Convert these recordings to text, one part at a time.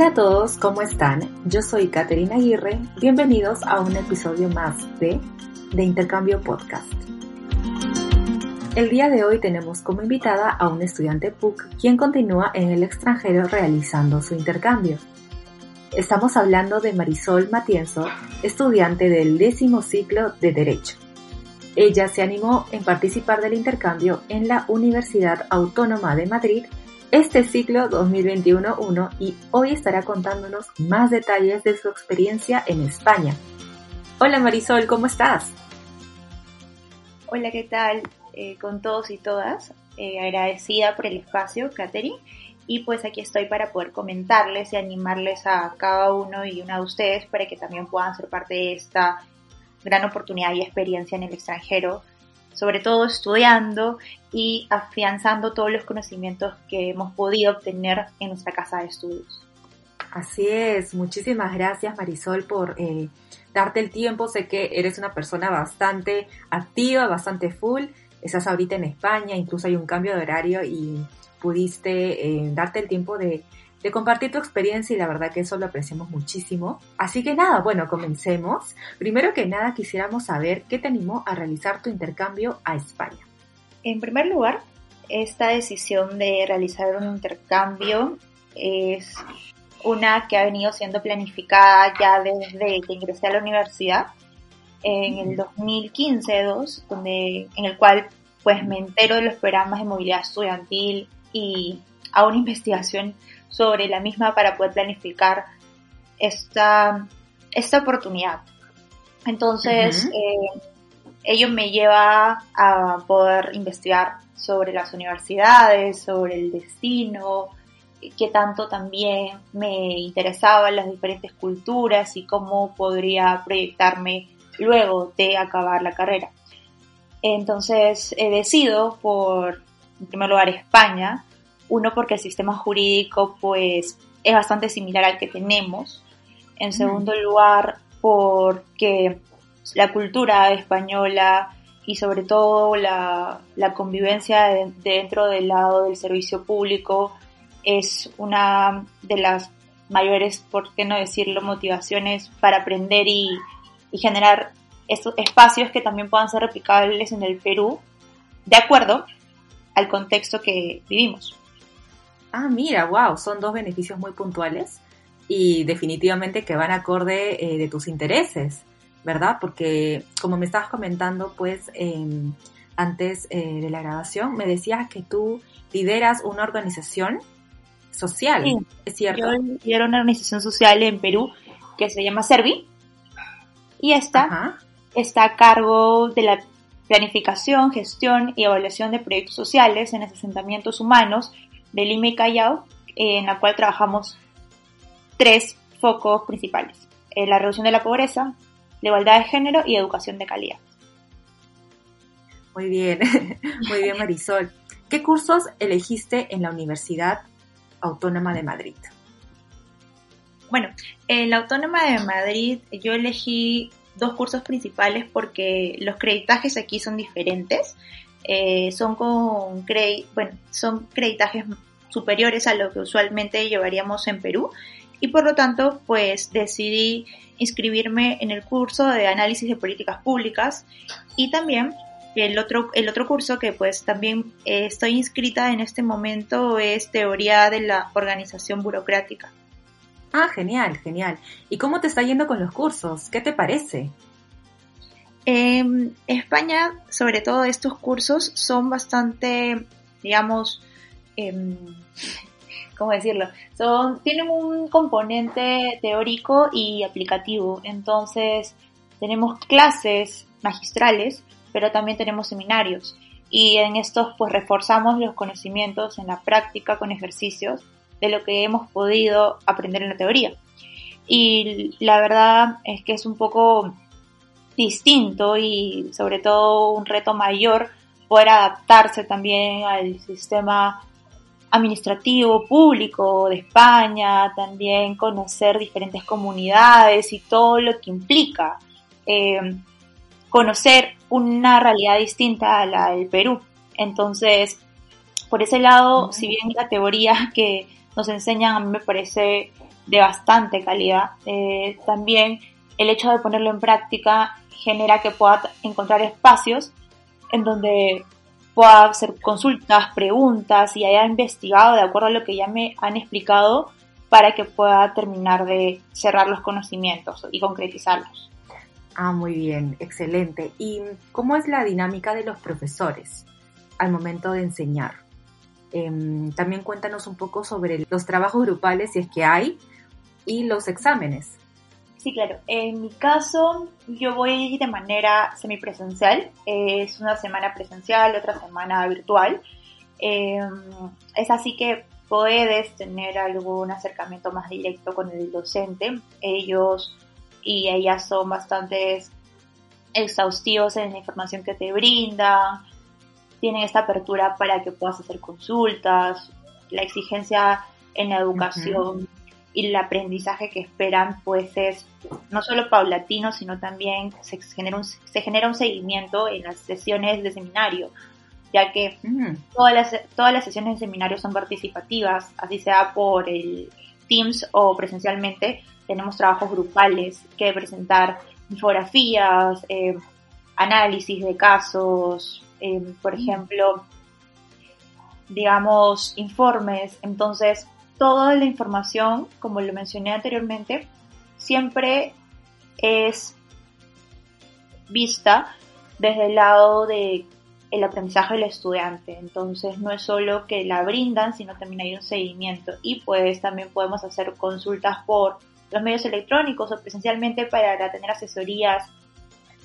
Hola a todos, ¿cómo están? Yo soy Caterina Aguirre. Bienvenidos a un episodio más de De Intercambio Podcast. El día de hoy tenemos como invitada a un estudiante PUC quien continúa en el extranjero realizando su intercambio. Estamos hablando de Marisol Matienzo, estudiante del décimo ciclo de Derecho. Ella se animó en participar del intercambio en la Universidad Autónoma de Madrid este ciclo 2021-1 y hoy estará contándonos más detalles de su experiencia en España. Hola Marisol, ¿cómo estás? Hola, ¿qué tal? Eh, con todos y todas. Eh, agradecida por el espacio, Katherine. Y pues aquí estoy para poder comentarles y animarles a cada uno y una de ustedes para que también puedan ser parte de esta gran oportunidad y experiencia en el extranjero sobre todo estudiando y afianzando todos los conocimientos que hemos podido obtener en nuestra casa de estudios. Así es, muchísimas gracias Marisol por eh, darte el tiempo. Sé que eres una persona bastante activa, bastante full. Estás ahorita en España, incluso hay un cambio de horario y pudiste eh, darte el tiempo de de compartir tu experiencia y la verdad que eso lo apreciamos muchísimo. Así que nada, bueno, comencemos. Primero que nada quisiéramos saber qué te animó a realizar tu intercambio a España. En primer lugar, esta decisión de realizar un intercambio es una que ha venido siendo planificada ya desde que ingresé a la universidad en el 2015-2, donde en el cual pues me entero de los programas de movilidad estudiantil y hago una investigación sobre la misma para poder planificar esta, esta oportunidad. Entonces, eh, ello me lleva a poder investigar sobre las universidades, sobre el destino, que tanto también me interesaban las diferentes culturas y cómo podría proyectarme luego de acabar la carrera. Entonces he decidido por, en primer lugar, España, uno, porque el sistema jurídico pues es bastante similar al que tenemos. En segundo lugar, porque la cultura española y sobre todo la, convivencia dentro del lado del servicio público es una de las mayores, por qué no decirlo, motivaciones para aprender y, y generar estos espacios que también puedan ser replicables en el Perú, de acuerdo al contexto que vivimos. Ah, mira, wow, son dos beneficios muy puntuales y definitivamente que van acorde eh, de tus intereses, ¿verdad? Porque como me estabas comentando, pues em, antes eh, de la grabación, me decías que tú lideras una organización social, ¿es cierto? Yo lidero una organización social en Perú que se llama Servi y esta está a cargo de la planificación, gestión y evaluación de proyectos sociales en asentamientos humanos de Lima y Callao, en la cual trabajamos tres focos principales. Eh, la reducción de la pobreza, la igualdad de género y educación de calidad. Muy bien, muy bien Marisol. ¿Qué cursos elegiste en la Universidad Autónoma de Madrid? Bueno, en la Autónoma de Madrid yo elegí dos cursos principales porque los creditajes aquí son diferentes. Eh, son con bueno, son creditajes superiores a lo que usualmente llevaríamos en Perú y por lo tanto pues decidí inscribirme en el curso de análisis de políticas públicas y también el otro, el otro curso que pues también estoy inscrita en este momento es teoría de la organización burocrática. Ah, genial, genial. ¿Y cómo te está yendo con los cursos? ¿Qué te parece? En España, sobre todo estos cursos son bastante, digamos, eh, ¿cómo decirlo? Son, tienen un componente teórico y aplicativo. Entonces, tenemos clases magistrales, pero también tenemos seminarios. Y en estos, pues, reforzamos los conocimientos en la práctica con ejercicios de lo que hemos podido aprender en la teoría. Y la verdad es que es un poco distinto y sobre todo un reto mayor poder adaptarse también al sistema administrativo público de España, también conocer diferentes comunidades y todo lo que implica eh, conocer una realidad distinta a la del Perú. Entonces, por ese lado, si bien la teoría que nos enseñan a mí me parece de bastante calidad. Eh, también el hecho de ponerlo en práctica genera que pueda encontrar espacios en donde pueda hacer consultas, preguntas y haya investigado de acuerdo a lo que ya me han explicado para que pueda terminar de cerrar los conocimientos y concretizarlos. Ah, muy bien, excelente. ¿Y cómo es la dinámica de los profesores al momento de enseñar? Em, también cuéntanos un poco sobre los trabajos grupales, si es que hay, y los exámenes. Sí, claro. En mi caso, yo voy de manera semipresencial. Es una semana presencial, otra semana virtual. Em, es así que puedes tener algún acercamiento más directo con el docente. Ellos y ellas son bastante exhaustivos en la información que te brindan. Tienen esta apertura para que puedas hacer consultas. La exigencia en la educación y el aprendizaje que esperan pues es no solo paulatino, sino también se genera un, se genera un seguimiento en las sesiones de seminario, ya que todas, las, todas las sesiones de seminario son participativas, así sea por el Teams o presencialmente, tenemos trabajos grupales que presentar infografías, eh, análisis de casos, eh, por ejemplo, digamos, informes, entonces toda la información, como lo mencioné anteriormente, siempre es vista desde el lado de aprendizaje del estudiante. Entonces no es solo que la brindan, sino también hay un seguimiento. Y pues también podemos hacer consultas por los medios electrónicos o presencialmente para tener asesorías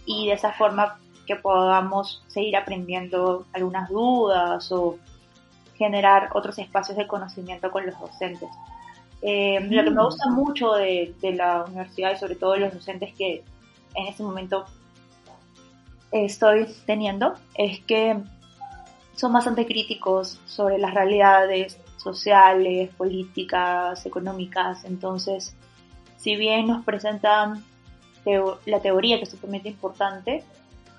y de esa forma que podamos seguir aprendiendo algunas dudas o generar otros espacios de conocimiento con los docentes. Eh, lo que me mm. gusta mucho de, la universidad y sobre todo de los docentes que en este momento estoy teniendo es que son bastante críticos sobre las realidades sociales, políticas, económicas. Entonces, si bien nos presentan la teoría, que es sumamente importante,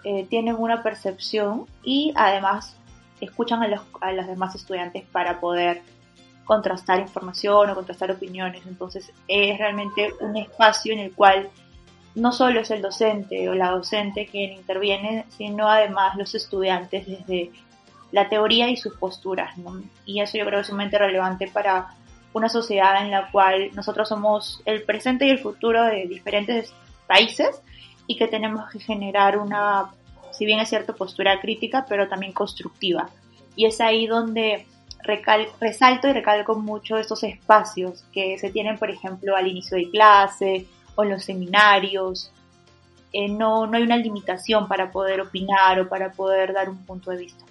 eh, tienen una percepción y además escuchan a los, a los demás estudiantes para poder contrastar información o contrastar opiniones. Entonces es realmente un espacio en el cual no solo es el docente o la docente quien interviene, sino además los estudiantes desde la teoría y sus posturas. Y eso yo creo que es sumamente relevante para una sociedad en la cual nosotros somos el presente y el futuro de diferentes países y que tenemos que generar una si bien es cierto, postura crítica, pero también constructiva. Y es ahí donde resalto y recalco mucho estos espacios que se tienen, por ejemplo, al inicio de clase o en los seminarios. Eh, no, no hay una limitación para poder opinar o para poder dar un punto de vista.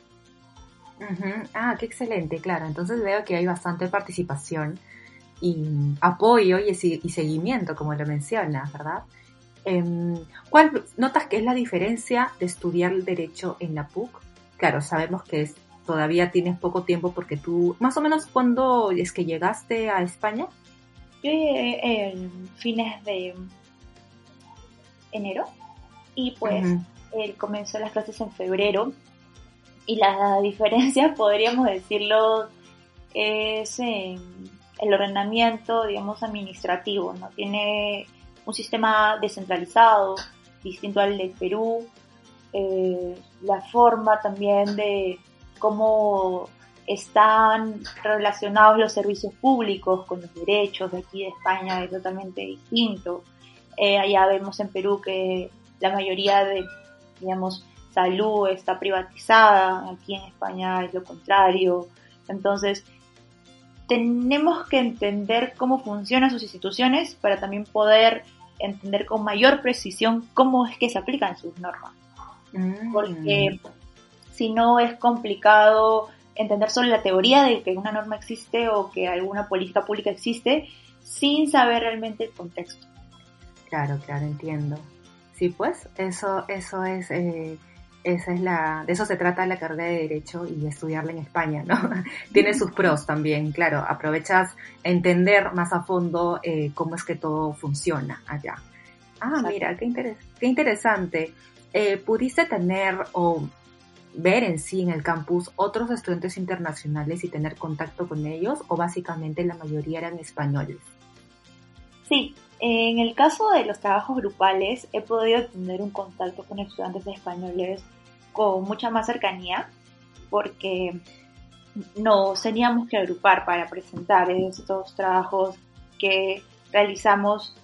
Ah, qué excelente, claro. Entonces veo que hay bastante participación y apoyo y, y seguimiento, como lo mencionas, ¿verdad? Em, ¿Cuál notas que es la diferencia de estudiar el derecho en la PUC? Claro, sabemos que es, todavía tienes poco tiempo porque tú, más o menos, ¿cuándo es que llegaste a España? Yo llegué en fines de enero y pues él comenzó las clases en febrero y la diferencia, podríamos decirlo, es en el ordenamiento, digamos, administrativo, ¿no? Tiene un sistema descentralizado, distinto al de Perú, eh, la forma también de cómo están relacionados los servicios públicos con los derechos de aquí de España es totalmente distinto. Eh, allá vemos en Perú que la mayoría de, digamos, salud está privatizada, aquí en España es lo contrario. Entonces, tenemos que entender cómo funcionan sus instituciones para también poder entender con mayor precisión cómo es que se aplican sus normas. Mm. Porque si no es complicado entender solo la teoría de que una norma existe o que alguna política pública existe sin saber realmente el contexto. Claro, claro, entiendo. Sí, pues eso, eso es eh, esa es la, de eso se trata la carrera de Derecho y estudiarla en España, ¿no? Tiene sus pros también, claro, aprovechas entender más a fondo eh, cómo es que todo funciona allá. Ah, mira, qué, qué interesante. Eh, ¿Pudiste tener o ver en sí en el campus otros estudiantes internacionales y tener contacto con ellos o básicamente la mayoría eran españoles? Sí, en el caso de los trabajos grupales he podido tener un contacto con estudiantes españoles con mucha más cercanía porque nos teníamos que agrupar para presentar estos trabajos que realizamos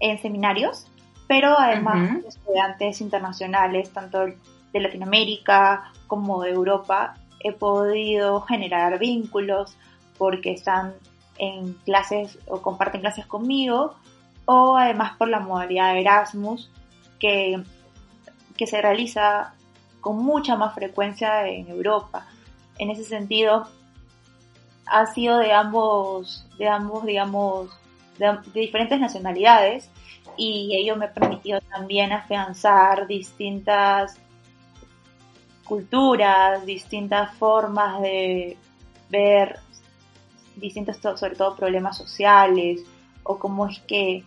en seminarios, pero además estudiantes internacionales, tanto de Latinoamérica como de Europa, he podido generar vínculos porque están en clases o comparten clases conmigo, o además por la modalidad de Erasmus, que, que se realiza con mucha más frecuencia en Europa. En ese sentido, ha sido de ambos, de ambos, digamos, de, diferentes nacionalidades y ello me ha permitido también afianzar distintas culturas, distintas formas de ver distintos, sobre todo problemas sociales o cómo es que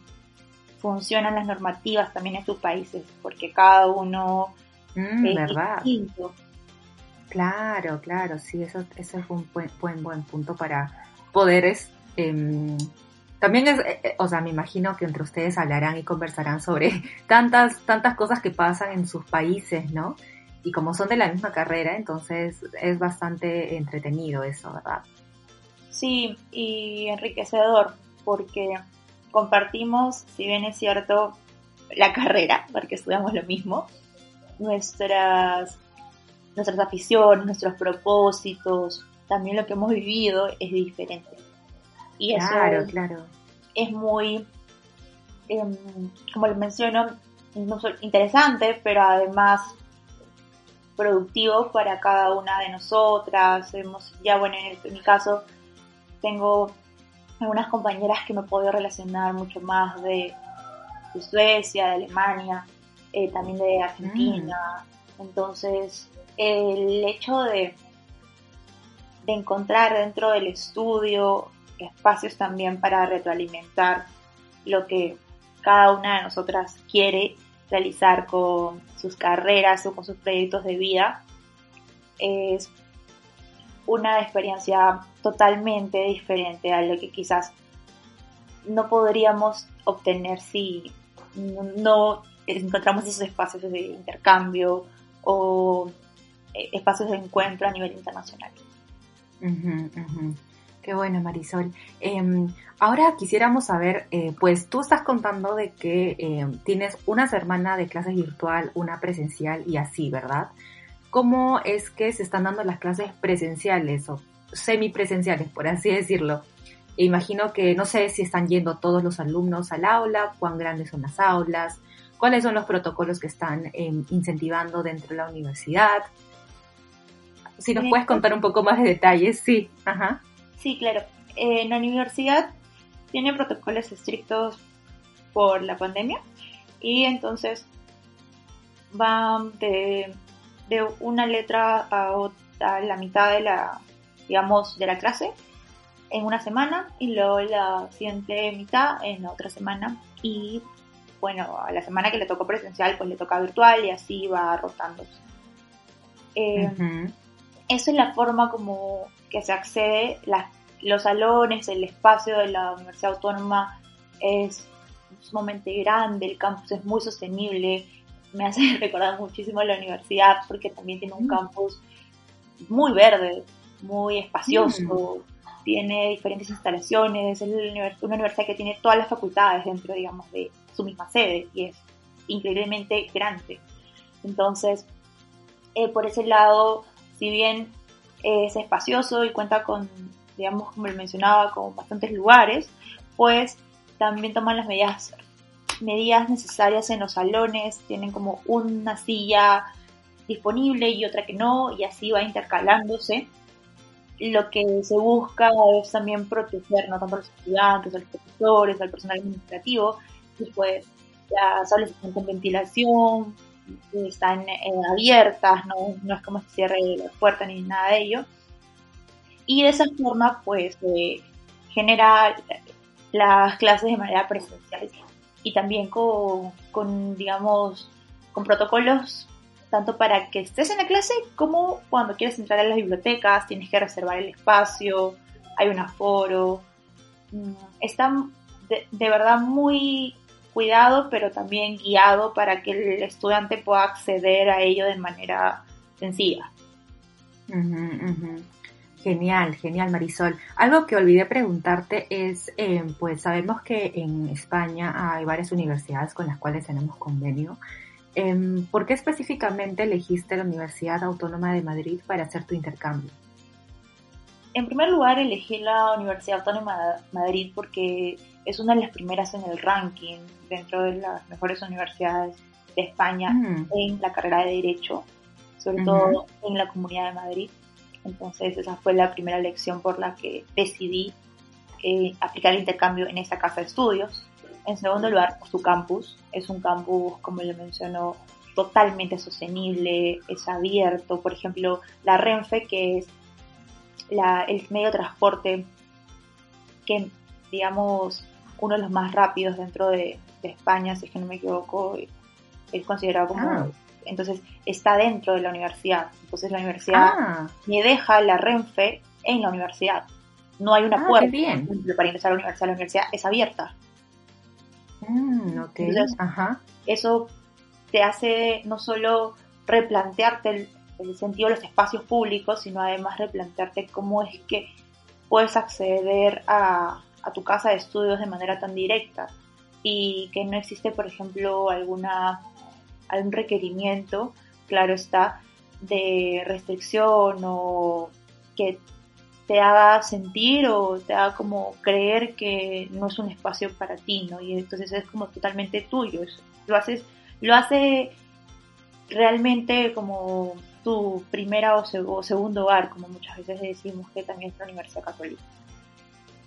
funcionan las normativas también en sus países, porque cada uno mm, es distinto. Claro, claro, sí, eso, eso es un buen, buen, buen punto para poder em, también es, eh, eh, o sea, me imagino que entre ustedes hablarán y conversarán sobre tantas, tantas cosas que pasan en sus países, ¿no? Y como son de la misma carrera, entonces es bastante entretenido eso, ¿verdad? Sí, y enriquecedor, porque compartimos, si bien es cierto, la carrera, porque estudiamos lo mismo, nuestras, nuestras aficiones, nuestros propósitos, también lo que hemos vivido es diferente. Y eso claro, claro. es muy, em, como les menciono, interesante, pero además productivo para cada una de nosotras. Hemos, ya bueno, en mi caso, tengo algunas compañeras que me puedo relacionar mucho más de, Suecia, de Alemania, eh, también de Argentina. Mm. Entonces, el hecho de, de encontrar dentro del estudio espacios también para retroalimentar lo que cada una de nosotras quiere realizar con sus carreras o con sus proyectos de vida es una experiencia totalmente diferente a lo que quizás no podríamos obtener si no encontramos esos espacios de intercambio o eh, espacios de encuentro a nivel internacional. Qué bueno, Marisol. Em, ahora quisiéramos saber, eh, pues tú estás contando de que em, tienes una semana de clases virtual, una presencial y así, ¿verdad? cómo es que se están dando las clases presenciales o semipresenciales, por así decirlo. Imagino que no sé si están yendo todos los alumnos al aula, cuán grandes son las aulas, cuáles son los protocolos que están em, incentivando dentro de la universidad. Si nos puedes contar un poco más de detalles, sí. Ajá. Sí, claro. en la universidad tiene protocolos estrictos por la pandemia y entonces van de de una letra a, otra, la mitad de la, digamos, de la clase en una semana y luego la siguiente mitad en la otra semana y bueno, a la semana que le tocó presencial pues le toca virtual y así va rotándose. Eh, Eso es la forma como que se accede, los salones, el espacio de la Universidad Autónoma es sumamente grande, el campus es muy sostenible, me hace recordar muchísimo a la universidad porque también tiene un mm. campus muy verde, muy espacioso, mm. Tiene diferentes instalaciones, es una universidad que tiene todas las facultades dentro, digamos, de su misma sede y es increíblemente grande. Entonces, eh, por ese lado, si bien es espacioso y cuenta con, digamos, como mencionaba, con bastantes lugares, pues también toman las medidas medidas necesarias en los salones, tienen como una silla disponible y otra que no, y así va intercalándose. Lo que se busca es también proteger no tanto a los estudiantes, a los profesores, al personal administrativo, y pues las aulas están con ventilación, están eh, abiertas, ¿no? no es como se cierre la puerta ni nada de ello. Y de esa forma, pues, se genera las clases de manera presencial y también con, digamos, con protocolos tanto para que estés en la clase como cuando quieres entrar a las bibliotecas, tienes que reservar el espacio, hay un aforo. Mm, está de, verdad muy cuidado, pero también guiado para que el estudiante pueda acceder a ello de manera sencilla. Genial, genial Marisol. Algo que olvidé preguntarte es, eh, pues sabemos que en España hay varias universidades con las cuales tenemos convenio. Em, ¿Por qué específicamente elegiste la Universidad Autónoma de Madrid para hacer tu intercambio? En primer lugar, elegí la Universidad Autónoma de Madrid porque es una de las primeras en el ranking dentro de las mejores universidades de España mm. en la carrera de Derecho, sobre todo en la Comunidad de Madrid. Entonces esa fue la primera elección por la que decidí eh, aplicar el intercambio en esa casa de estudios. En segundo lugar, su campus. Es un campus, como le mencionó, totalmente sostenible, es abierto. Por ejemplo, la Renfe, que es la, el medio de transporte que, digamos, uno de los más rápidos dentro de, España, si es que no me equivoco, es considerado como... Ah. Entonces está dentro de la universidad. Entonces la universidad ah. me deja la Renfe en la universidad. No hay una ah, puerta para ingresar a la universidad. La universidad es abierta. Mm, Ajá. Eso te hace no solo replantearte el, el, sentido de los espacios públicos, sino además replantearte cómo es que puedes acceder a, a tu casa de estudios de manera tan directa y que no existe, por ejemplo, alguna algún requerimiento, claro está, de restricción o que te haga sentir o te haga como creer que no es un espacio para ti, ¿no? Y entonces es como totalmente tuyo. Lo haces, lo hace realmente como tu primera o, o segundo hogar, como muchas veces decimos que también es la Universidad Católica.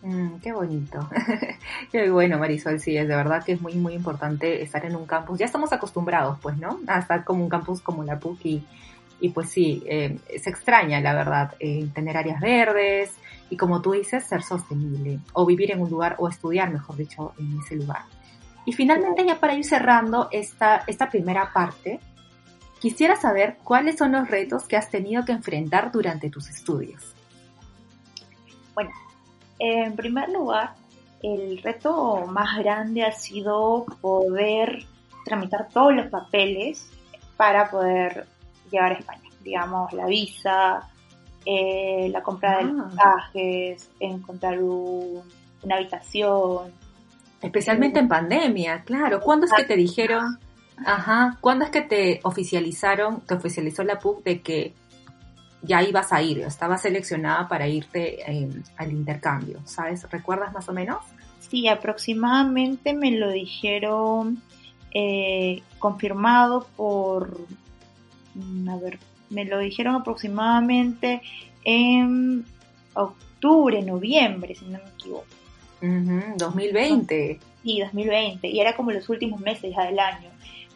Mm, qué bonito. qué bueno, Marisol, sí, es de verdad que es muy, muy importante estar en un campus. Ya estamos acostumbrados, pues, ¿no? A estar como un campus como la PUC y, pues sí, eh, se extraña, la verdad, eh, tener áreas verdes y como tú dices, ser sostenible o vivir en un lugar o estudiar, mejor dicho, en ese lugar. Y finalmente, ya para ir cerrando esta, esta primera parte, quisiera saber cuáles son los retos que has tenido que enfrentar durante tus estudios. Bueno, en primer lugar, el reto más grande ha sido poder tramitar todos los papeles para poder llegar a España. Digamos, la visa, eh, la compra de los ah. encontrar una habitación. Especialmente en pandemia, claro. ¿Cuándo es que te dijeron, ajá, cuándo es que te oficializaron, te oficializó la PUC de que ya ibas a ir, estabas seleccionada para irte em, al intercambio, ¿sabes? ¿Recuerdas más o menos? Sí, aproximadamente me lo dijeron eh, confirmado por, a ver, me lo dijeron aproximadamente en octubre, noviembre, si no me equivoco. 2020. Sí, 2020. Y era como los últimos meses ya del año.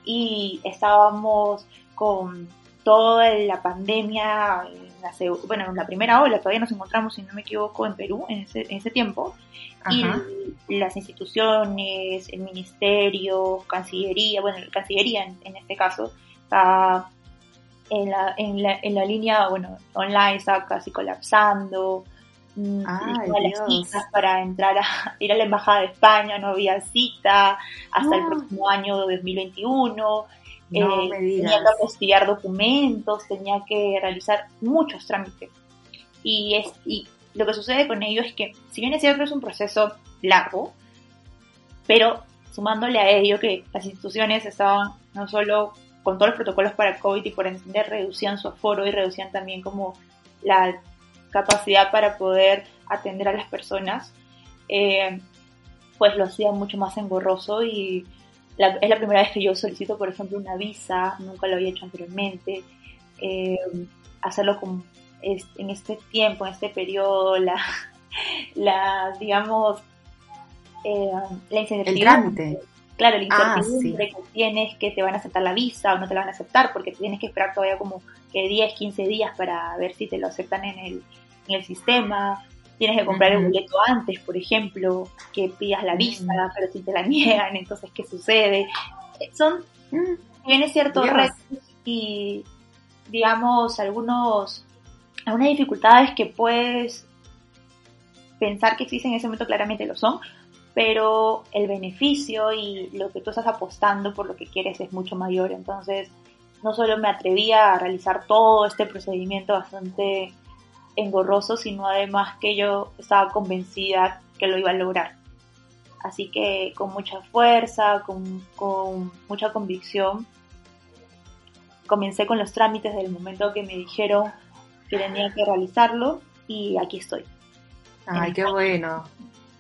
Y estábamos con toda la pandemia, bueno, en la primera ola, todavía nos encontramos, si no me equivoco, en Perú en ese, en ese tiempo, y las instituciones, el ministerio, Cancillería, bueno, la Cancillería en, este caso, está en la, en, la, en la línea, bueno, online está casi colapsando, mm, Ay, las citas para entrar a ir a la embajada de España no había cita hasta el ah. próximo año 2021 eh, tenía que investigar documentos, tenía que realizar muchos trámites. Y, es, y lo que sucede con ello es que, si bien es cierto es un proceso largo, pero sumándole a ello que las instituciones estaban no solo con todos los protocolos para COVID y por entender reducían su aforo y reducían también como la capacidad para poder atender a las personas, eh, pues lo hacían mucho más engorroso y es la primera vez que yo solicito, por ejemplo, una visa, nunca lo había hecho anteriormente. Eh, hacerlo con, en este tiempo, en este periodo, la, la digamos, eh, la incertidumbre. Claro, la ah, incertidumbre que tienes que te van a aceptar la visa o no te la van a aceptar, porque tienes que esperar todavía como que 10, 15 días para ver si te lo aceptan en el, en el sistema. Tienes que comprar el boleto antes, por ejemplo, que pidas la visa, pero si te la niegan, entonces, ¿qué sucede? Eh, son, viene cierto retos y, digamos, algunos, algunas dificultades que puedes pensar que existen en ese momento claramente lo son, pero el beneficio y lo que tú estás apostando por lo que quieres es mucho mayor. Entonces, no solo me atrevía a realizar todo este procedimiento bastante engorroso, sino además que yo estaba convencida que lo iba a lograr. Así que con mucha fuerza, con, con mucha convicción, comencé con los trámites del momento que me dijeron que tenía que realizarlo y aquí estoy. Ay, qué bueno.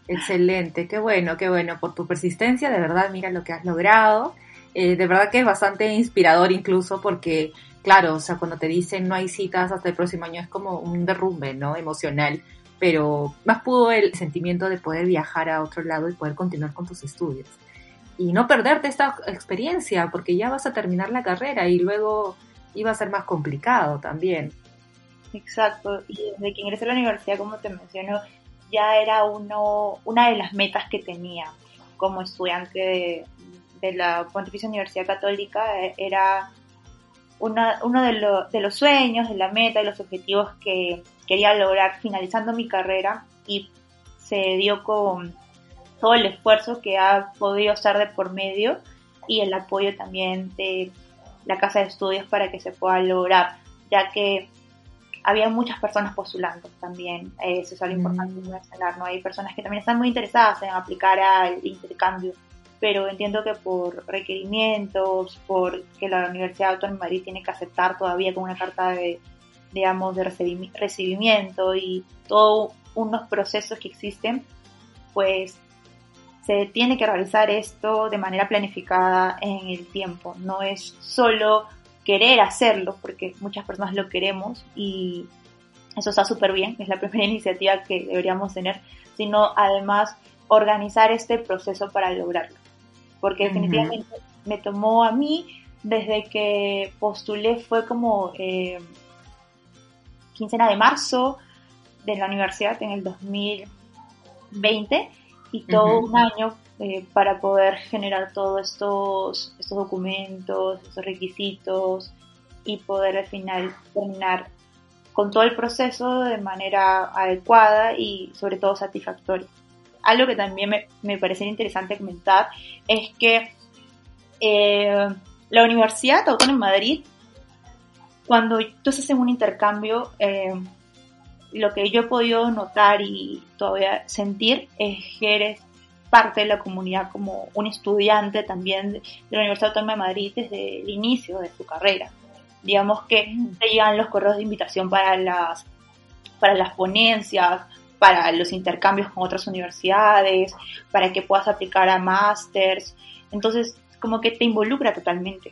Excelente, qué bueno, qué bueno. Por tu persistencia, de verdad, mira lo que has logrado. Eh, de verdad que es bastante inspirador incluso porque, claro, o sea, cuando te dicen no hay citas hasta el próximo año es como un derrumbe, ¿no? Emocional. Pero más pudo el sentimiento de poder viajar a otro lado y poder continuar con tus estudios. Y no perderte esta experiencia porque ya vas a terminar la carrera y luego iba a ser más complicado también. Exacto, y desde que ingresé a la universidad, como te menciono, ya era uno, una de las metas que tenía como estudiante de, la Pontificia Universidad Católica, eh, era una, uno de, de los sueños, de la meta, de los objetivos que quería lograr finalizando mi carrera y se dio con todo el esfuerzo que ha podido estar de por medio y el apoyo también de la Casa de Estudios para que se pueda lograr, ya que había muchas personas postulando también, eso es algo importante mm. mencionar, ¿no? Hay personas que también están muy interesadas en aplicar al intercambio, pero entiendo que por requerimientos, por que la Universidad Autónoma de Madrid tiene que aceptar todavía con una carta de, digamos, de recibimiento y todos unos procesos que existen, pues se tiene que realizar esto de manera planificada en el tiempo, no es solo querer hacerlo, porque muchas personas lo queremos y eso está súper bien, es la primera iniciativa que deberíamos tener, sino además organizar este proceso para lograrlo. Porque definitivamente me tomó a mí, desde que postulé, fue como eh, quincena de marzo de la universidad en el 2020 y todo un año eh, para poder generar todos estos, estos documentos, estos requisitos y poder al final terminar con todo el proceso de manera adecuada y sobre todo satisfactoria. Algo que también me, me parece interesante comentar es que eh, la Universidad Autónoma de Madrid, cuando tú en un intercambio, eh, lo que yo he podido notar y todavía sentir es que eres parte de la comunidad como un estudiante también de la Universidad Autónoma de Madrid desde el inicio de su carrera. Digamos que mm. te llegan los correos de invitación para las, para las ponencias, para los intercambios con otras universidades, para que puedas aplicar a másters. Entonces, como que te involucra totalmente.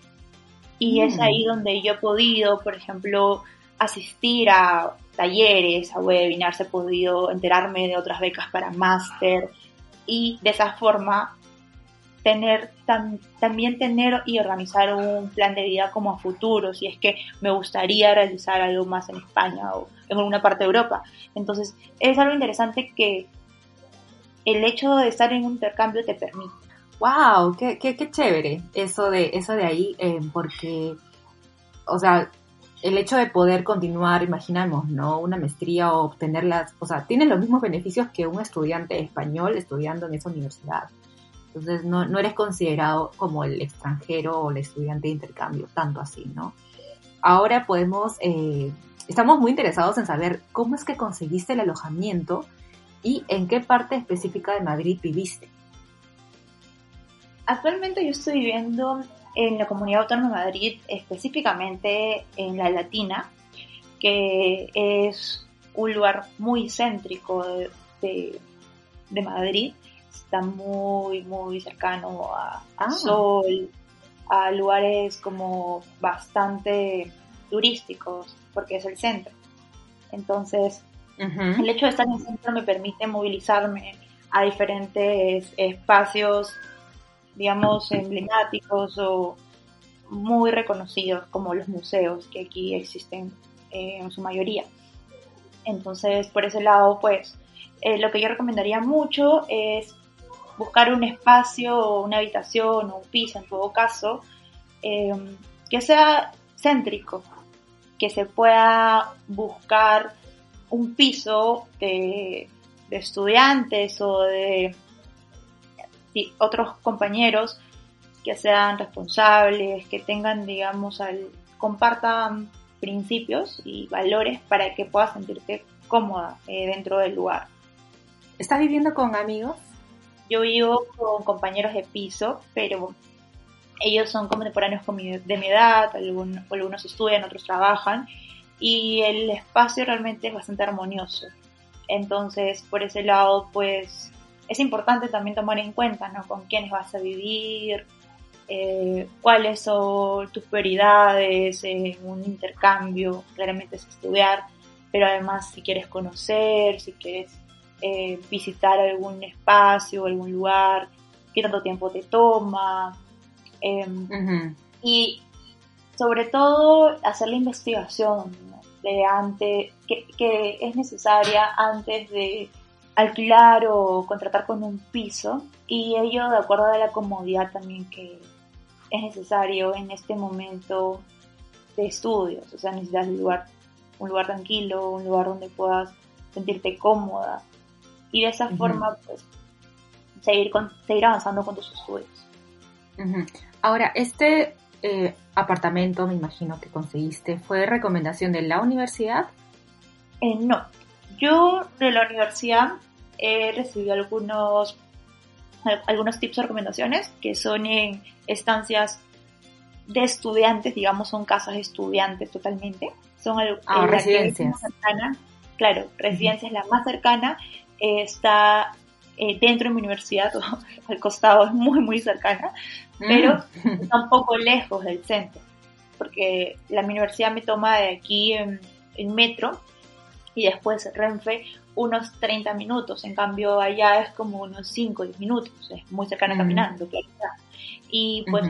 Y es mm. ahí donde yo he podido, por ejemplo, asistir a talleres, a webinars, he podido enterarme de otras becas para máster, y de esa forma tener también tener y organizar un plan de vida como a futuro, si es que me gustaría realizar algo más en España o en alguna parte de Europa. Entonces, es algo interesante que el hecho de estar en un intercambio te permite. ¡Wow! ¡Qué, qué, qué chévere! Eso de, eso de ahí, eh, porque, o sea, el hecho de poder continuar, imaginamos, ¿no? Una maestría o obtenerlas, o sea, tiene los mismos beneficios que un estudiante español estudiando en esa universidad. Entonces, no, no eres considerado como el extranjero o el estudiante de intercambio, tanto así, ¿no? Ahora podemos, eh, estamos muy interesados en saber cómo es que conseguiste el alojamiento y en qué parte específica de Madrid viviste. Actualmente yo estoy viviendo en la Comunidad Autónoma de Madrid, específicamente en la Latina, que es un lugar muy céntrico de, Madrid, está muy, muy cercano a, ah. Sol, a lugares como bastante turísticos, porque es el centro. Entonces, el hecho de estar en el centro me permite movilizarme a diferentes espacios digamos, emblemáticos o muy reconocidos como los museos que aquí existen eh, en su mayoría. Entonces, por ese lado, pues, eh, lo que yo recomendaría mucho es buscar un espacio, una habitación o un piso, en todo caso, em, que sea céntrico, que se pueda buscar un piso de estudiantes o de otros compañeros que sean responsables, que tengan, digamos, al, compartan principios y valores para que puedas sentirte cómoda eh, dentro del lugar. ¿Estás viviendo con amigos? Yo vivo con compañeros de piso, pero ellos son contemporáneos de mi edad, algunos, algunos estudian, otros trabajan, y el espacio realmente es bastante armonioso. Entonces, por ese lado, pues es importante también tomar en cuenta, ¿no? Con quiénes vas a vivir, eh, cuáles son tus prioridades en un intercambio, claramente es estudiar, pero además si quieres conocer, si quieres eh, visitar algún espacio, algún lugar, qué tanto tiempo te toma. Em, y sobre todo hacer la investigación de antes, que, que, es necesaria antes de alquilar o contratar con un piso y ello de acuerdo a la comodidad también que es necesario en este momento de estudios, o sea, necesitas un lugar, un lugar tranquilo, un lugar donde puedas sentirte cómoda, y de esa forma pues seguir, con, seguir avanzando con tus estudios. Ahora, este eh, apartamento, me imagino que conseguiste, ¿fue recomendación de la universidad? Eh, no, yo de la universidad he recibido algunos, algunos tips o recomendaciones que son en estancias de estudiantes, digamos, son casas de estudiantes totalmente. Son ah, residencias. claro, residencia es la más cercana está eh, dentro de mi universidad, al costado es muy, muy cercana, pero mm. está un poco lejos del centro, porque la universidad me toma de aquí en, metro y después Renfe unos 30 minutos, en cambio allá es como unos 5 o 10 minutos, es muy cercana mm. caminando, claro. Y pues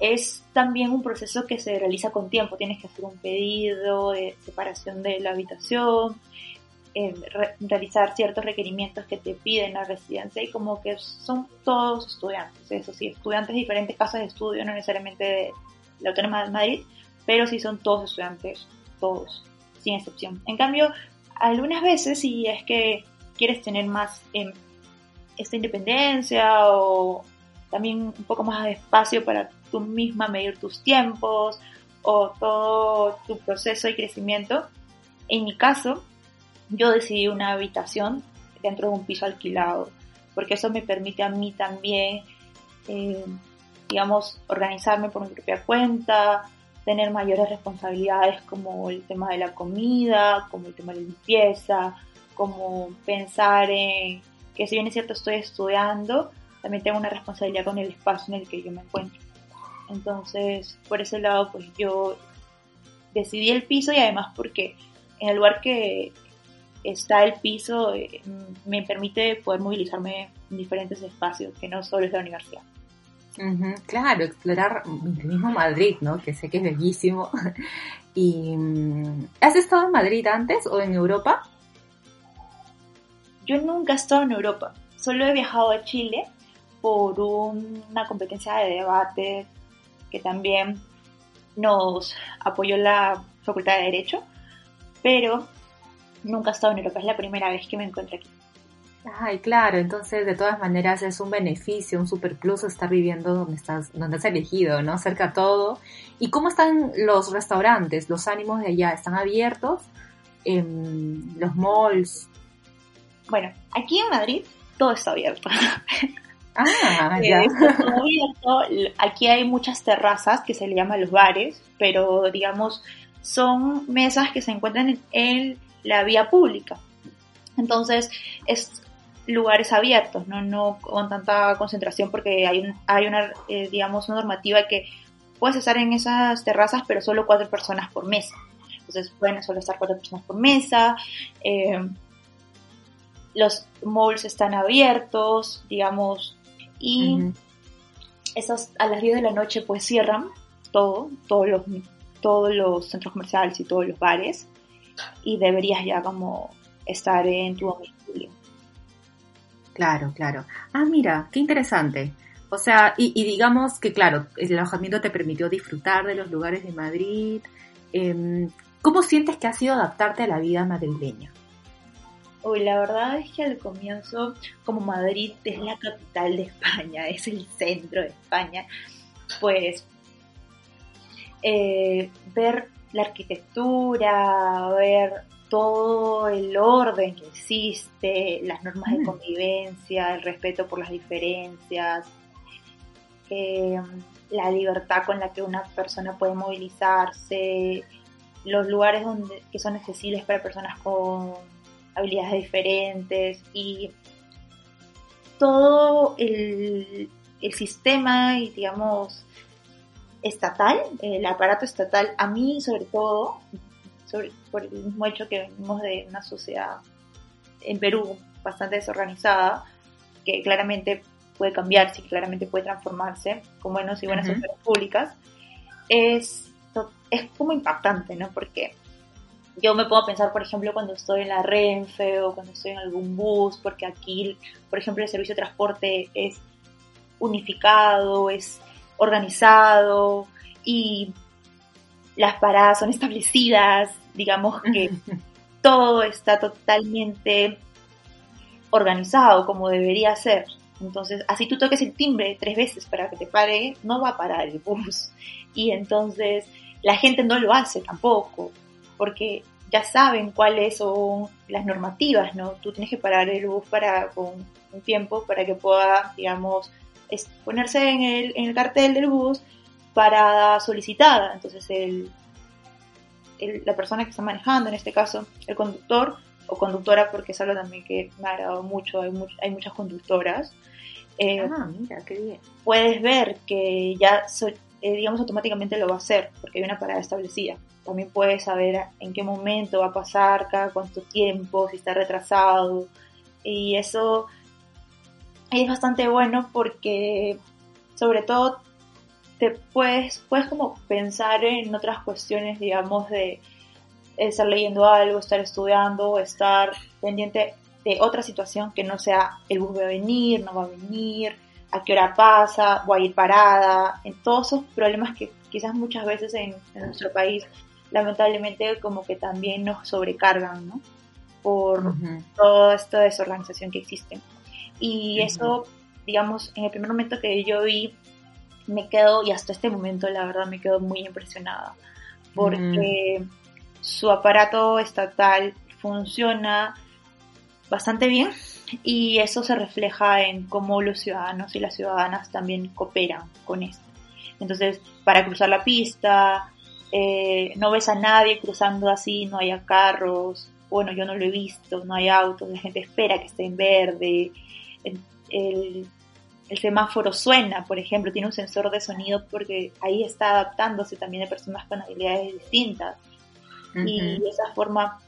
es también un proceso que se realiza con tiempo, tienes que hacer un pedido de separación de la habitación, realizar ciertos requerimientos que te piden la residencia y como que son todos estudiantes, eso sí, estudiantes de diferentes casas de estudio, no necesariamente de la Autónoma de Madrid, pero sí son todos estudiantes, todos, sin excepción. En cambio, algunas veces si es que quieres tener más em, esta independencia o también un poco más de espacio para tú misma medir tus tiempos o todo tu proceso de crecimiento, en mi caso, yo decidí una habitación dentro de un piso alquilado, porque eso me permite a mí también, eh, digamos, organizarme por mi propia cuenta, tener mayores responsabilidades como el tema de la comida, como el tema de la limpieza, como pensar en que si bien es cierto estoy estudiando, también tengo una responsabilidad con el espacio en el que yo me encuentro. Entonces, por ese lado, pues yo decidí el piso y además porque en el lugar que, está el piso, eh, me permite poder movilizarme en diferentes espacios, que no solo es la universidad. Claro, explorar el mismo Madrid, ¿no? Que sé que es bellísimo. y, mm, ¿Has estado en Madrid antes o en Europa? Yo nunca he estado en Europa, solo he viajado a Chile por una competencia de debate que también nos apoyó la Facultad de Derecho, pero nunca he estado en Europa, es la primera vez que me encuentro aquí. Ay, claro, entonces de todas maneras es un beneficio, un superplus estar viviendo donde estás, donde has elegido, ¿no? Cerca a todo. ¿Y cómo están los restaurantes, los ánimos de allá? ¿Están abiertos? Em, ¿Los malls? Bueno, aquí en Madrid todo está abierto. Ah, ya. Aquí hay muchas terrazas que se le llaman los bares, pero digamos son mesas que se encuentran en la vía pública. Entonces, es lugares abiertos, no, no con tanta concentración porque hay, hay una, eh, digamos, una normativa que puedes estar en esas terrazas, pero solo cuatro personas por mesa. Entonces, pueden solo estar cuatro personas por mesa. Eh, los malls están abiertos, digamos, y esas, a las 10 de la noche pues cierran todo, todos los, todos los centros comerciales y todos los bares y deberías ya como estar en tu domicilio. Claro, claro. Ah, mira, qué interesante. O sea, y, digamos que, claro, el alojamiento te permitió disfrutar de los lugares de Madrid. Em, ¿Cómo sientes que ha sido adaptarte a la vida madrileña? Uy, la verdad es que al comienzo, como Madrid es la capital de España, es el centro de España, pues eh, ver la arquitectura, ver todo el orden que existe, las normas de mm. convivencia, el respeto por las diferencias, eh, la libertad con la que una persona puede movilizarse, los lugares donde, que son accesibles para personas con habilidades diferentes y todo el, sistema y digamos estatal, el aparato estatal, a mí sobre todo, sobre, por el mismo hecho que venimos de una sociedad en Perú bastante desorganizada, que claramente puede cambiarse, que claramente puede transformarse con buenos y buenas uh públicas, es, es como impactante, ¿no? Porque yo me puedo pensar, por ejemplo, cuando estoy en la Renfe o cuando estoy en algún bus, porque aquí, por ejemplo, el servicio de transporte es unificado, es organizado y las paradas son establecidas, digamos que todo está totalmente organizado como debería ser. Entonces, así tú toques el timbre tres veces para que te pare, no va a parar el bus. Y entonces la gente no lo hace tampoco porque ya saben cuáles son las normativas, ¿no? Tú tienes que parar el bus para, con un tiempo para que pueda, digamos, ponerse en el, en el cartel del bus para solicitada. Entonces, el, la persona que está manejando, en este caso, el conductor o conductora, porque es algo también que me ha agradado mucho, hay, hay muchas conductoras. Eh, ah, mira, qué bien. Puedes ver que ya, eh, digamos, automáticamente lo va a hacer, porque hay una parada establecida también puedes saber en qué momento va a pasar, cada cuánto tiempo, si está retrasado. Y eso es bastante bueno porque sobre todo te puedes, puedes como pensar en otras cuestiones, digamos, de estar leyendo algo, estar estudiando, estar pendiente de otra situación que no sea el bus va a venir, no va a venir, a qué hora pasa, voy a ir parada, en todos esos problemas que quizás muchas veces en nuestro país lamentablemente como que también nos sobrecargan, ¿no? Por toda esta desorganización que existe. Y eso, digamos, en el primer momento que yo vi, me quedo, y hasta este momento la verdad me quedo muy impresionada, porque su aparato estatal funciona bastante bien y eso se refleja en cómo los ciudadanos y las ciudadanas también cooperan con esto. Entonces, para cruzar la pista, eh, no ves a nadie cruzando así, no haya carros, bueno, yo no lo he visto, no hay autos, la gente espera que esté en verde, el, semáforo suena, por ejemplo, tiene un sensor de sonido porque ahí está adaptándose también a personas con habilidades distintas. Y de esa forma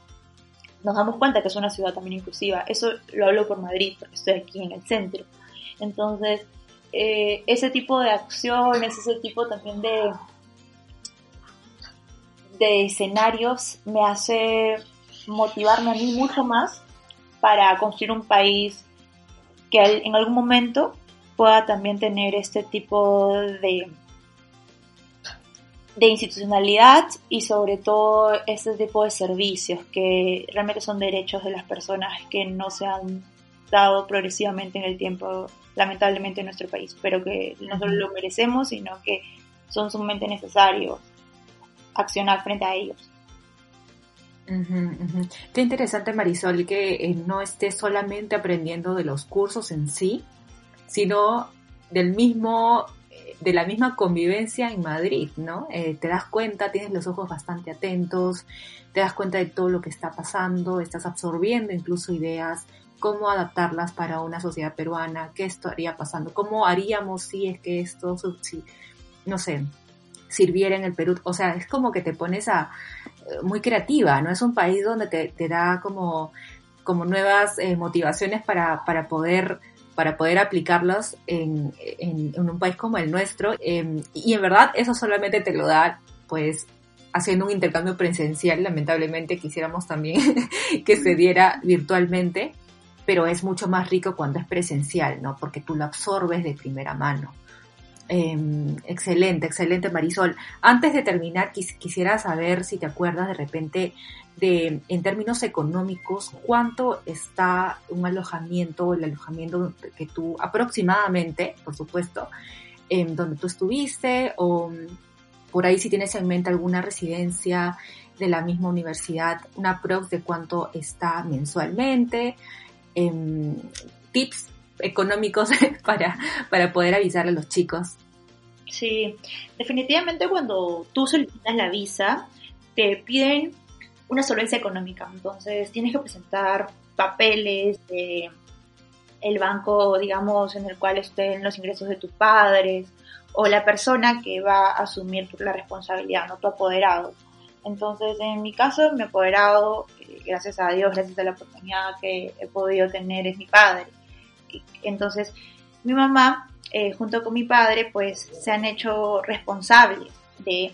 nos damos cuenta que es una ciudad también inclusiva. Eso lo hablo por Madrid, porque estoy aquí en el centro. Entonces, eh, ese tipo de acciones, ese tipo también de, de escenarios me hace motivarme a mí mucho más para construir un país que en algún momento pueda también tener este tipo de, de institucionalidad y sobre todo este tipo de servicios que realmente son derechos de las personas que no se han dado progresivamente en el tiempo, lamentablemente en nuestro país, pero que no solo lo merecemos, sino que son sumamente necesarios accionar frente a ellos. Qué interesante, Marisol, que eh, no estés solamente aprendiendo de los cursos en sí, sino del mismo, eh, de la misma convivencia en Madrid, ¿no? Eh, te das cuenta, tienes los ojos bastante atentos, te das cuenta de todo lo que está pasando, estás absorbiendo incluso ideas, cómo adaptarlas para una sociedad peruana, qué estaría pasando, cómo haríamos si es que esto, si, no sé, sirviera en el Perú. O sea, es como que te pones a eh, muy creativa, ¿no? Es un país donde te, da como, como nuevas motivaciones para, para poder para poder aplicarlos en, en, un país como el nuestro. Em, y en verdad eso solamente te lo da, pues, haciendo un intercambio presencial. Lamentablemente quisiéramos también que se diera virtualmente, pero es mucho más rico cuando es presencial, ¿no? Porque tú lo absorbes de primera mano. Em, excelente, excelente Marisol. Antes de terminar, quisiera saber si te acuerdas de repente de, en términos económicos, cuánto está un alojamiento, el alojamiento que tú aproximadamente, por supuesto, en donde tú estuviste o por ahí si tienes en mente alguna residencia de la misma universidad, una prox de cuánto está mensualmente, em, tips económicos para, para poder avisarle a los chicos. Sí, definitivamente cuando tú solicitas la visa, te piden una solvencia económica. Entonces tienes que presentar papeles de el banco, digamos, en el cual estén los ingresos de tus padres o la persona que va a asumir la responsabilidad, no tu apoderado. Entonces, en mi caso, mi apoderado, eh, gracias a Dios, gracias a la oportunidad que he podido tener, es mi padre. Entonces, mi mamá, eh, junto con mi padre, pues se han hecho responsables de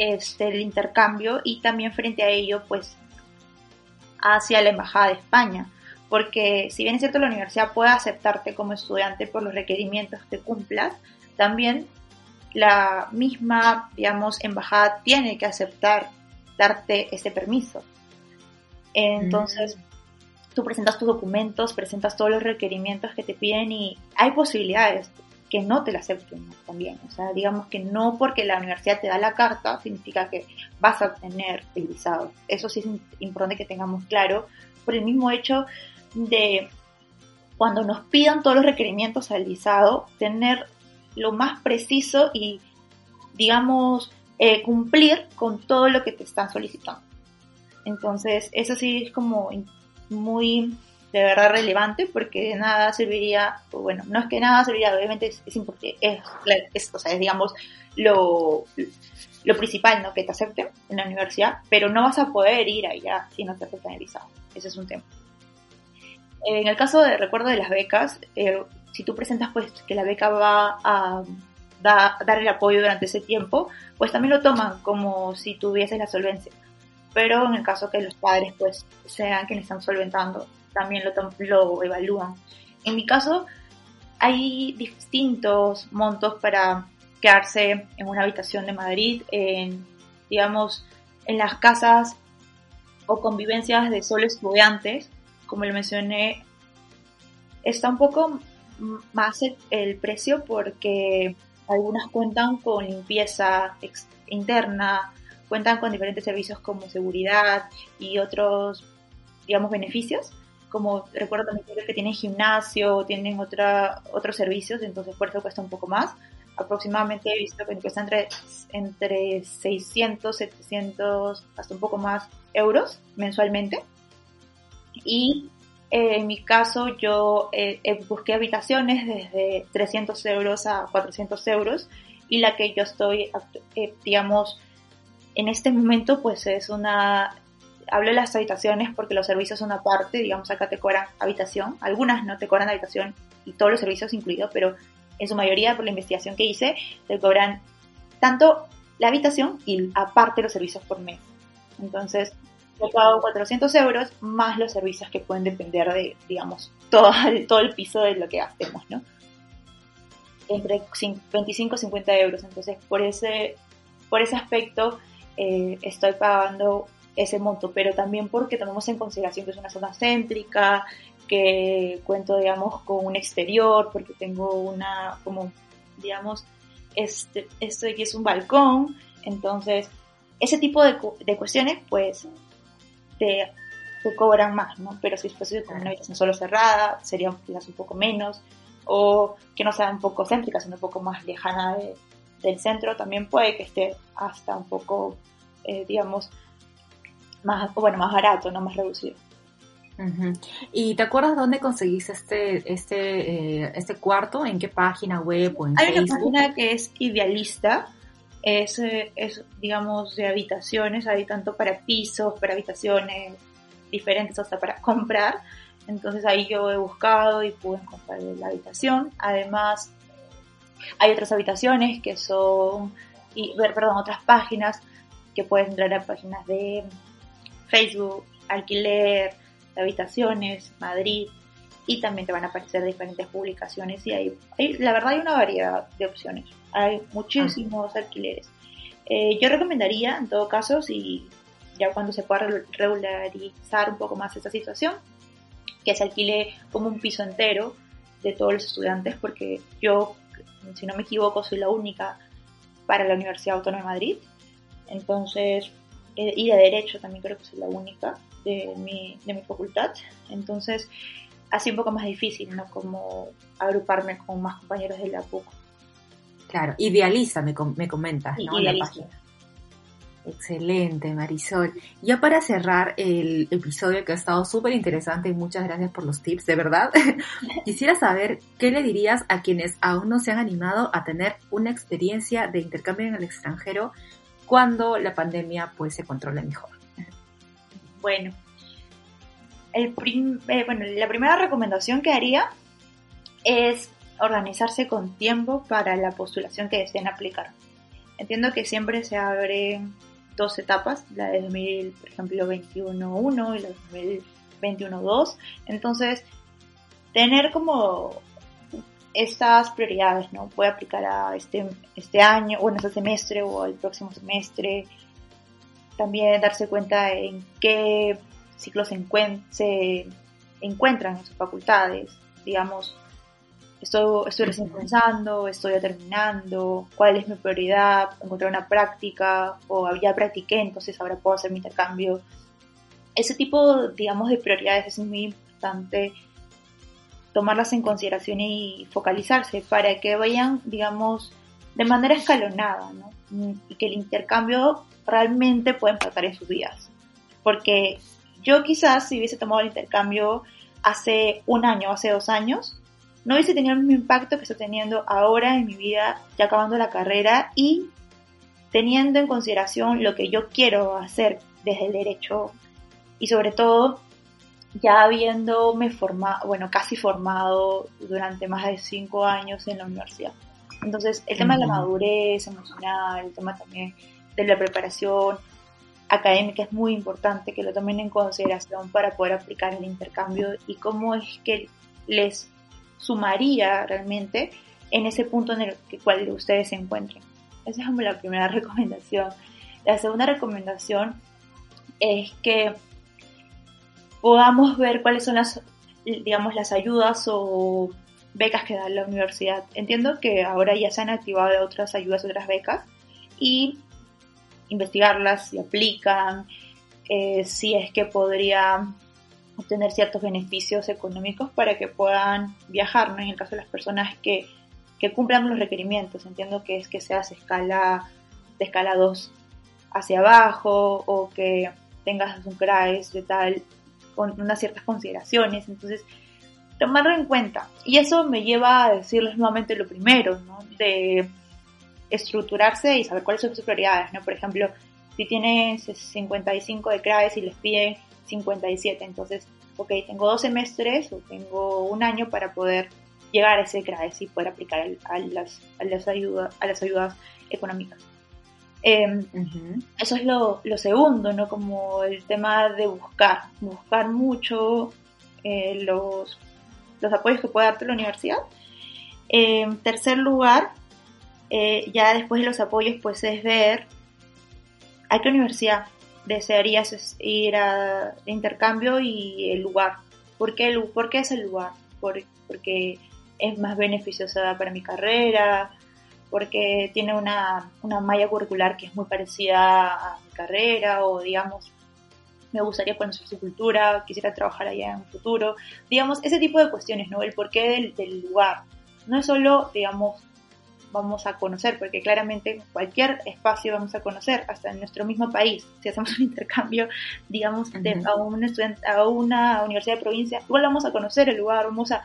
este, el intercambio y también frente a ello, pues, hacia la Embajada de España. Porque si bien es cierto la universidad puede aceptarte como estudiante por los requerimientos que cumplas, también la misma, digamos, embajada tiene que aceptar darte ese permiso. Entonces, mm tú presentas tus documentos, presentas todos los requerimientos que te piden y hay posibilidades que no te la acepten también. O sea, digamos que no porque la universidad te da la carta significa que vas a obtener el visado. Eso sí es importante que tengamos claro por el mismo hecho de cuando nos pidan todos los requerimientos al visado, tener lo más preciso y, digamos, eh, cumplir con todo lo que te están solicitando. Entonces, eso sí es como muy de verdad relevante porque de nada serviría, bueno, no es que nada serviría, obviamente es, es importante, es, o sea, es digamos lo, lo principal, ¿no? Que te acepten en la universidad, pero no vas a poder ir allá si no te aceptan el visado. Ese es un tema. En el caso de recuerdo de las becas, eh, si tú presentas pues que la beca va a dar el apoyo durante ese tiempo, pues también lo toman como si tuvieses la solvencia pero en el caso que los padres pues sean quienes están solventando, también lo, lo evalúan. En mi caso, hay distintos montos para quedarse en una habitación de Madrid, en, digamos, en las casas o convivencias de solo estudiantes, como lo mencioné, está un poco más el, precio porque algunas cuentan con limpieza interna, cuentan con diferentes servicios como seguridad y otros, digamos, beneficios. Como recuerdo también que tienen gimnasio, tienen otra, otros servicios, entonces por eso cuesta un poco más. Aproximadamente he visto que cuesta entre, entre 600, 700, hasta un poco más euros mensualmente. Y eh, en mi caso yo eh, busqué habitaciones desde 300 euros a 400 euros y la que yo estoy, eh, digamos, en este momento pues es una, hablo de las habitaciones porque los servicios son aparte, digamos acá te cobran habitación, algunas no te cobran habitación y todos los servicios incluidos, pero en su mayoría por la investigación que hice te cobran tanto la habitación y aparte los servicios por mes. Entonces yo pago 400 euros más los servicios que pueden depender de, digamos, todo el, todo el piso de lo que hacemos, ¿no? Entre 25 y 50 euros. Entonces, por ese, por ese aspecto, eh, estoy pagando ese monto, pero también porque tomamos en consideración que es una zona céntrica, que cuento, digamos, con un exterior, porque tengo una, como, digamos, este, esto de aquí es un balcón, entonces, ese tipo de, de cuestiones, pues, te, cobran más, ¿no? Pero si fuese con una habitación solo cerrada, sería quizás un poco menos, o que no sea un poco céntrica, sino un poco más lejana del centro, también puede que esté hasta un poco eh, digamos, más, bueno, más barato, no más reducido. ¿Y te acuerdas dónde conseguiste este, este, eh, este cuarto? ¿En qué página web o en Hay una página que es Idealista, es, eh, es, digamos, de habitaciones, hay tanto para pisos, para habitaciones diferentes, hasta para comprar. Entonces ahí yo he buscado y pude encontrar la habitación. Además, hay otras habitaciones que son, y, perdón, otras páginas que puedes entrar a páginas de Facebook, alquiler, habitaciones, Madrid, y también te van a aparecer diferentes publicaciones y hay, la verdad hay una variedad de opciones, hay muchísimos alquileres. Eh, yo recomendaría, en todo caso, si ya cuando se pueda regularizar un poco más esta situación, que se alquile como un piso entero de todos los estudiantes, porque yo, si no me equivoco, soy la única para la Universidad Autónoma de Madrid. Entonces, eh, y de Derecho también creo que soy la única de mi, de mi facultad. Entonces, así un poco más difícil, ¿no? Como agruparme con más compañeros de la PUC. Claro, idealiza, me, me comentas, ¿no? Idealiza. Excelente, Marisol. Ya para cerrar el episodio que ha estado súper interesante y muchas gracias por los tips, de verdad, quisiera saber qué le dirías a quienes aún no se han animado a tener una experiencia de intercambio en el extranjero cuando la pandemia pues se controle mejor. Bueno, el eh, bueno, la primera recomendación que haría es organizarse con tiempo para la postulación que deseen aplicar. Entiendo que siempre se abren dos etapas, la de 2000, por ejemplo, 21.1 y la de 2021.2. Entonces, tener como estas prioridades, ¿no? Puede aplicar a este, este año, o en este semestre o el próximo semestre. También darse cuenta en qué ciclos se, se encuentran en sus facultades. Digamos, estoy, estoy recién comenzando, estoy terminando, cuál es mi prioridad, encontrar una práctica o ya practiqué, entonces ahora puedo hacer mi intercambio. Ese tipo, digamos, de prioridades es muy importante tomarlas en consideración y focalizarse para que vayan, digamos, de manera escalonada, ¿no? Y que el intercambio realmente pueda impactar en sus vidas. Porque yo quizás si hubiese tomado el intercambio hace un año, hace dos años, no hubiese tenido el mismo impacto que está teniendo ahora en mi vida, ya acabando la carrera y teniendo en consideración lo que yo quiero hacer desde el derecho y sobre todo ya habiéndome formado, bueno, casi formado durante más de cinco años en la universidad. Entonces, el tema de la madurez emocional, el tema también de la preparación académica es muy importante que lo tomen en consideración para poder aplicar el intercambio y cómo es que les sumaría realmente en ese punto en el cual ustedes se encuentren. Esa es como la primera recomendación. La segunda recomendación es que podamos ver cuáles son las, digamos, las ayudas o becas que da la universidad. Entiendo que ahora ya se han activado otras ayudas, otras becas, y investigarlas si aplican, eh, si es que podría obtener ciertos beneficios económicos para que puedan viajar. En el caso de las personas que, que cumplan los requerimientos, entiendo que es que seas escala, de escala 2 hacia abajo o que tengas un CRAES de tal, con unas ciertas consideraciones, entonces tomarlo en cuenta. Y eso me lleva a decirles nuevamente lo primero, ¿no? De estructurarse y saber cuáles son sus prioridades, ¿no? Por ejemplo, si tienes 55 de CRAES y les piden 57. Entonces, ok, tengo dos semestres o tengo un año para poder llegar a ese CRAES y poder aplicar a, las, a, las, ayuda, a las ayudas económicas. Em, eso es lo, lo, segundo, ¿no? Como el tema de buscar, buscar mucho eh, los, los apoyos que puede darte la universidad. En tercer lugar, eh, ya después de los apoyos, pues es ver a qué universidad desearías ir a intercambio y el lugar. ¿Por qué, el, por qué es el lugar? porque es más beneficiosa para mi carrera, porque tiene una, una malla curricular que es muy parecida a mi carrera o digamos me gustaría conocer su cultura, quisiera trabajar allá en un futuro, digamos, ese tipo de cuestiones, ¿no? El porqué del, del lugar. No es solo, digamos, vamos a conocer, porque claramente cualquier espacio vamos a conocer, hasta en nuestro mismo país. Si hacemos un intercambio, digamos, de, a, un estudiante, a una universidad de provincia, igual vamos a conocer el lugar, vamos a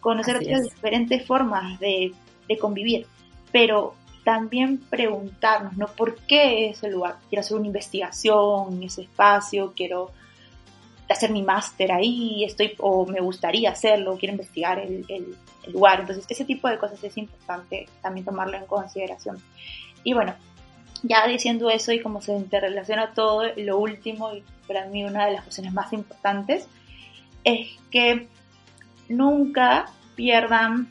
conocer otras diferentes formas de, de convivir. Pero también preguntarnos, ¿no? ¿Por qué ese lugar? Quiero hacer una investigación en ese espacio, quiero hacer mi máster ahí, estoy, o me gustaría hacerlo, quiero investigar el, el, lugar. Entonces, ese tipo de cosas es importante también tomarlo en consideración. Y bueno, ya diciendo eso y como se interrelaciona todo, lo último y para mí una de las cuestiones más importantes es que nunca pierdan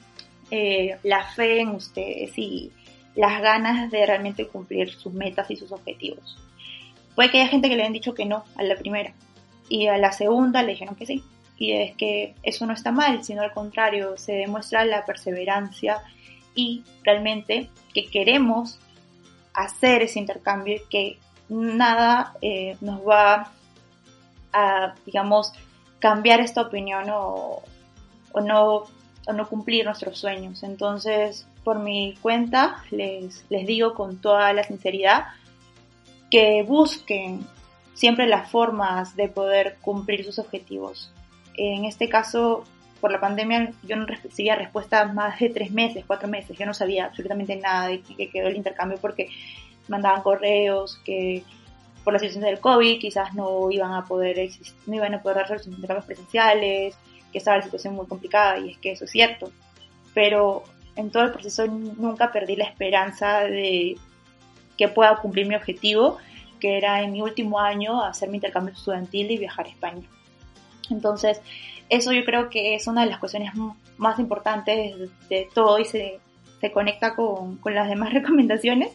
eh, la fe en ustedes y las ganas de realmente cumplir sus metas y sus objetivos. puede que haya gente que le hayan dicho que no a la primera y a la segunda le dijeron que sí. Y es que eso no está mal, sino al contrario, se demuestra la perseverancia y realmente que queremos hacer ese intercambio y que nada eh, nos va a, digamos, cambiar esta opinión o, o, no, o no cumplir nuestros sueños. Entonces, por mi cuenta, les, les digo con toda la sinceridad que busquen siempre las formas de poder cumplir sus objetivos. En este caso, por la pandemia, yo no recibía respuesta más de tres meses, cuatro meses. Yo no sabía absolutamente nada de que quedó el intercambio porque mandaban correos que por la situación del COVID quizás no iban a poder existir, no iban a poder hacer sus intercambios presenciales, que estaba la situación muy complicada y es que eso es cierto. Pero en todo el proceso nunca perdí la esperanza de que pueda cumplir mi objetivo, que era en mi último año hacer mi intercambio estudiantil y viajar a España. Entonces, eso yo creo que es una de las cuestiones más importantes de, todo y se, se conecta con, con, las demás recomendaciones,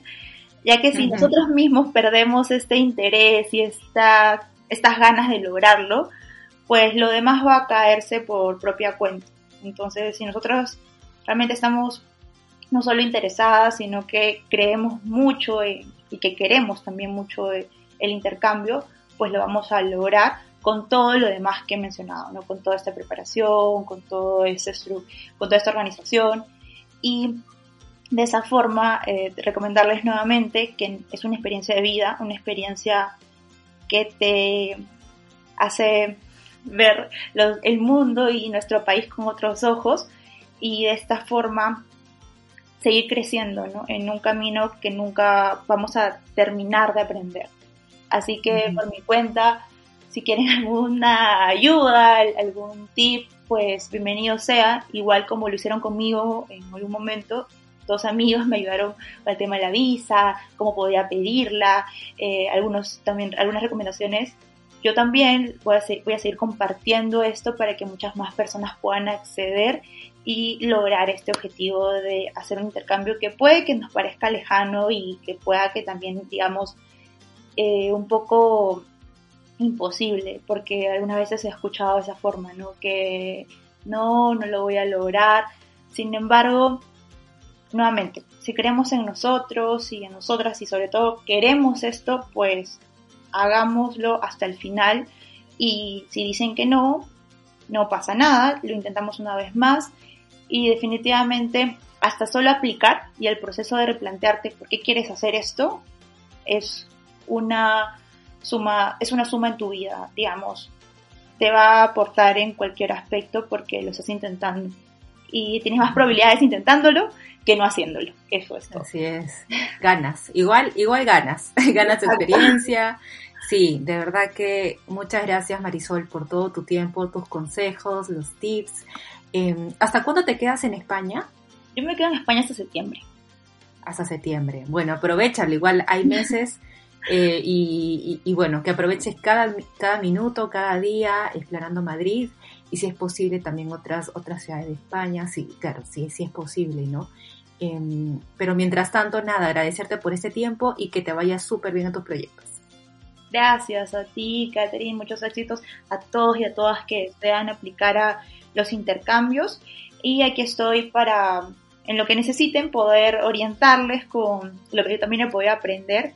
ya que si nosotros mismos perdemos este interés y esta, estas ganas de lograrlo, pues lo demás va a caerse por propia cuenta. Entonces, si nosotros realmente estamos no solo interesadas, sino que creemos mucho y que queremos también mucho el intercambio, pues lo vamos a lograr con todo lo demás que he mencionado, ¿no? Con toda esta preparación, con todo ese con toda esta organización y de esa forma eh, recomendarles nuevamente que es una experiencia de vida, una experiencia que te hace ver el mundo y nuestro país con otros ojos y de esta forma seguir creciendo ¿no? en un camino que nunca vamos a terminar de aprender. Así que por mi cuenta, si quieren alguna ayuda, algún tip, pues bienvenido sea, igual como lo hicieron conmigo en algún momento. Dos amigos me ayudaron para el tema de la visa, cómo podía pedirla, eh, algunos también, algunas recomendaciones. Yo también voy a, seguir compartiendo esto para que muchas más personas puedan acceder y lograr este objetivo de hacer un intercambio que puede que nos parezca lejano y que pueda que también, digamos, eh, un poco imposible, porque algunas veces he escuchado de esa forma, ¿no? Que no, no lo voy a lograr. Sin embargo, nuevamente, si creemos en nosotros y en nosotras y sobre todo queremos esto, pues hagámoslo hasta el final y si dicen que no, no pasa nada, lo intentamos una vez más y definitivamente hasta solo aplicar y el proceso de replantearte por qué quieres hacer esto es una suma, es una suma en tu vida, digamos. Te va a aportar en cualquier aspecto porque lo estás intentando. Y tienes más probabilidades intentándolo que no haciéndolo. Eso es todo. Así es. Ganas. Igual, igual ganas. ganas de experiencia. Sí, de verdad que muchas gracias Marisol por todo tu tiempo, tus consejos, los tips. Em, ¿Hasta cuándo te quedas en España? Yo me quedo en España hasta septiembre. Hasta septiembre. Bueno, aprovechalo. Igual hay meses eh, y, bueno, que aproveches cada, cada minuto, cada día explorando Madrid y si es posible también otras, otras ciudades de España. Sí, claro, sí, sí es posible, ¿no? Em, pero mientras tanto, nada, agradecerte por este tiempo y que te vaya súper bien a tus proyectos. Gracias a ti, Catherine, muchos éxitos a todos y a todas que desean aplicar a los intercambios y aquí estoy para, en lo que necesiten, poder orientarles con lo que yo también he podido aprender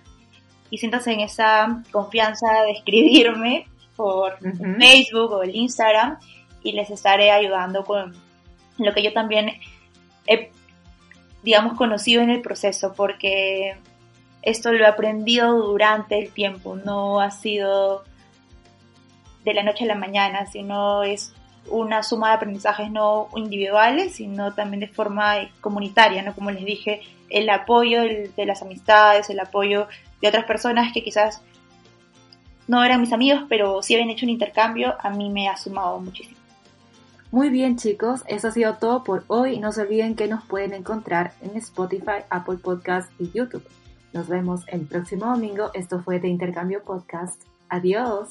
y siéntanse en esa confianza de escribirme por Facebook o el Instagram y les estaré ayudando con lo que yo también he, digamos, conocido en el proceso porque esto lo he aprendido durante el tiempo, no ha sido de la noche a la mañana, sino es una suma de aprendizajes no individuales, sino también de forma comunitaria, ¿no? Como les dije, el apoyo de las amistades, el apoyo de otras personas que quizás no eran mis amigos, pero sí habían hecho un intercambio, a mí me ha sumado muchísimo. Muy bien chicos, eso ha sido todo por hoy. No se olviden que nos pueden encontrar en Spotify, Apple Podcast y YouTube. Nos vemos el próximo domingo. Esto fue de Intercambio Podcast. Adiós.